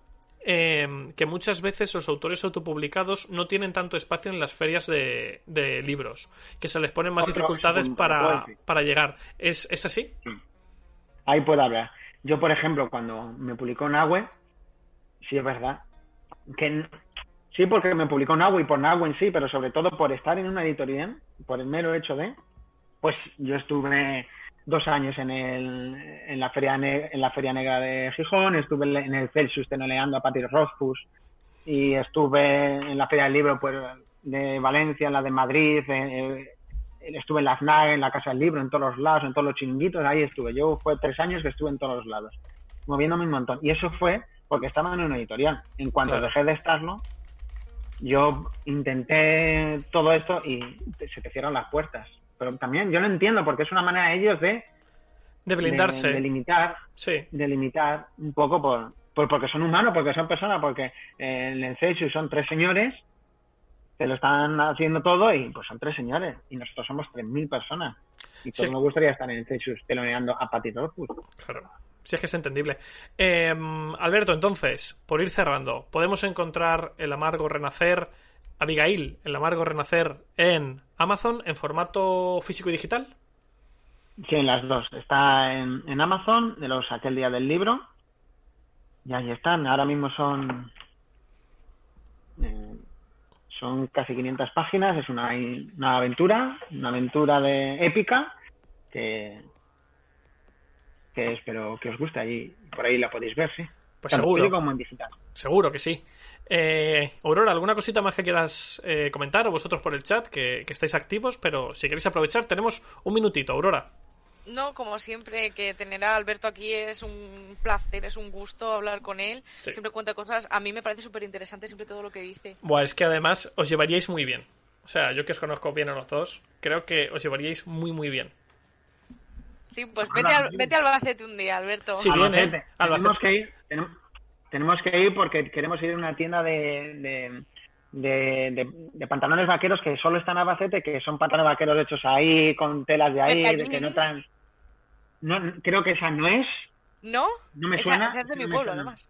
Em, que muchas veces los autores autopublicados no tienen tanto espacio en las ferias de, libros, que se les ponen más dificultades para, para llegar. ¿Es, ¿Es así? Ahí puedo hablar. Yo, por ejemplo, cuando me publicó Nahue, sí es verdad, que sí porque me publicó Nahue y por Nahue en sí, pero sobre todo por estar en una editorial, por el mero hecho de, pues yo estuve dos años en, el, en, la feria en la Feria Negra de Gijón, estuve en el Celsius tenoleando a Patrick Rothfuss y estuve en la Feria del Libro pues, de Valencia, en la de Madrid, eh, eh, estuve en la FNAC, en la Casa del Libro, en todos los lados, en todos los chinguitos, ahí estuve. Yo fue tres años que estuve en todos los lados, moviéndome un montón. Y eso fue porque estaba en una editorial. En cuanto dejé de estarlo, yo intenté todo esto y se te cierran las puertas pero también yo lo entiendo porque es una manera de ellos de de blindarse. de, limitar sí. de limitar un poco por, porque son humanos porque son personas porque en el Celsius son tres señores que lo están haciendo todo y pues son tres señores y nosotros somos tres mil personas. Y pues me gustaría estar en el Celsius teloneando a Patito claro. Si es que es entendible. Em, Alberto, entonces, por ir cerrando, ¿podemos encontrar el amargo renacer Abigail, el amargo renacer en Amazon en formato físico y digital? Sí, en las dos. Está en, Amazon, de los aquel día del libro. Y ahí están. Ahora mismo son eh, son casi 500 páginas. Es una, una aventura, una aventura de épica que que espero que os guste. Ahí por ahí la podéis ver, sí. Pues seguro. como en digital. Seguro que sí. Eh, Aurora, ¿alguna cosita más que quieras eh, comentar o vosotros por el chat que, estáis activos? Pero si queréis aprovechar, tenemos un minutito, Aurora. No, como siempre, que tener a Alberto aquí es un placer, es un gusto hablar con él. Siempre cuenta cosas. A mí me parece súper interesante siempre todo lo que dice. Buah, es que además os llevaríais muy bien. O sea, yo que os conozco bien a los dos, creo que os llevaríais muy, muy bien. Sí, pues vete, al, vete al Albacete un día, Alberto. Sí, bien, ¿eh? Tenemos que ir, tenemos que ir porque queremos ir a una tienda de, de, pantalones vaqueros que solo están a Albacete, que son pantalones vaqueros hechos ahí, con telas de ahí, de que no traen... No, creo que esa no es. ¿No? No me suena. es de mi pueblo, además.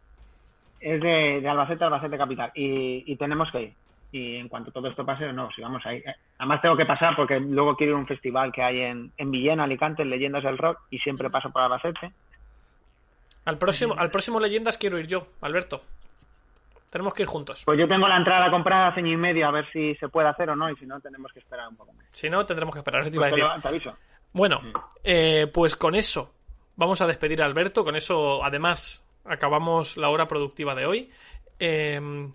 Es de, Albacete, Albacete Capital. Y, y tenemos que ir. Y en cuanto todo esto pase, no, sigamos ahí. Además tengo que pasar porque luego quiero ir a un festival que hay en, en Villena, Alicante, en Leyendas del Rock, y siempre paso por Albacete. Al próximo, al próximo Leyendas quiero ir yo, Alberto. Tenemos que ir juntos. Pues yo tengo la entrada comprada hace año y medio a ver si se puede hacer o no, y si no, tenemos que esperar un poco más. Si no, tendremos que esperar. Pues bueno, eh, pues con eso vamos a despedir a Alberto. Con eso, además, acabamos la hora productiva de hoy. Eh,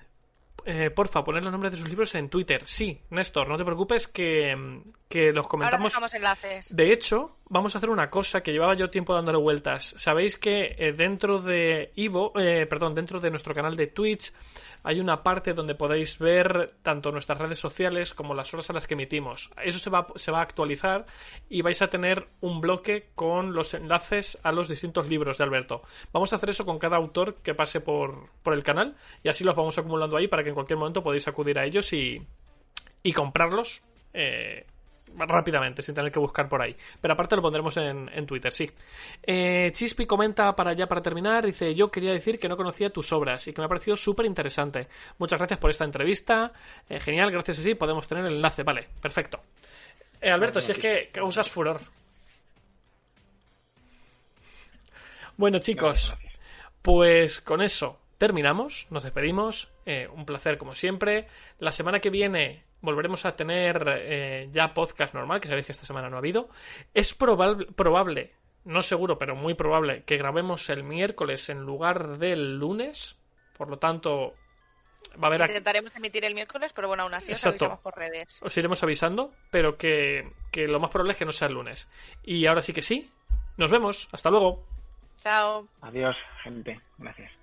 eh, porfa, poner los nombres de sus libros en Twitter. Sí, Néstor, no te preocupes que, que los Ahora comentamos. dejamos enlaces. De hecho, vamos a hacer una cosa que llevaba yo tiempo dándole vueltas. Sabéis que eh, dentro de Ivo, eh, perdón, dentro de nuestro canal de Twitch hay una parte donde podéis ver tanto nuestras redes sociales como las horas a las que emitimos. Eso se va, a actualizar y vais a tener un bloque con los enlaces a los distintos libros de Alberto. Vamos a hacer eso con cada autor que pase por, por el canal y así los vamos acumulando ahí para que en cualquier momento podáis acudir a ellos y, y comprarlos eh, rápidamente, sin tener que buscar por ahí. Pero aparte lo pondremos en, en Twitter, sí. Eh, Chispi comenta para ya para terminar, dice, yo quería decir que no conocía tus obras y que me ha parecido súper interesante. Muchas gracias por esta entrevista. Eh, genial, gracias a sí, podemos tener el enlace. Vale, perfecto. Eh, Alberto, si es que, que usas furor. Bueno, chicos, pues con eso terminamos, nos despedimos. Eh, un placer como siempre. La semana que viene volveremos a tener eh, ya podcast normal, que sabéis que esta semana no ha habido. Es probable, probable, no seguro, pero muy probable, que grabemos el miércoles en lugar del lunes. Por lo tanto, va a haber... Intentaremos emitir el miércoles, pero bueno, aún así os avisamos por redes. Os iremos avisando, pero que, que lo más probable es que no sea el lunes. Y ahora sí que sí. Nos vemos. Hasta luego. Chao. Adiós, gente. Gracias.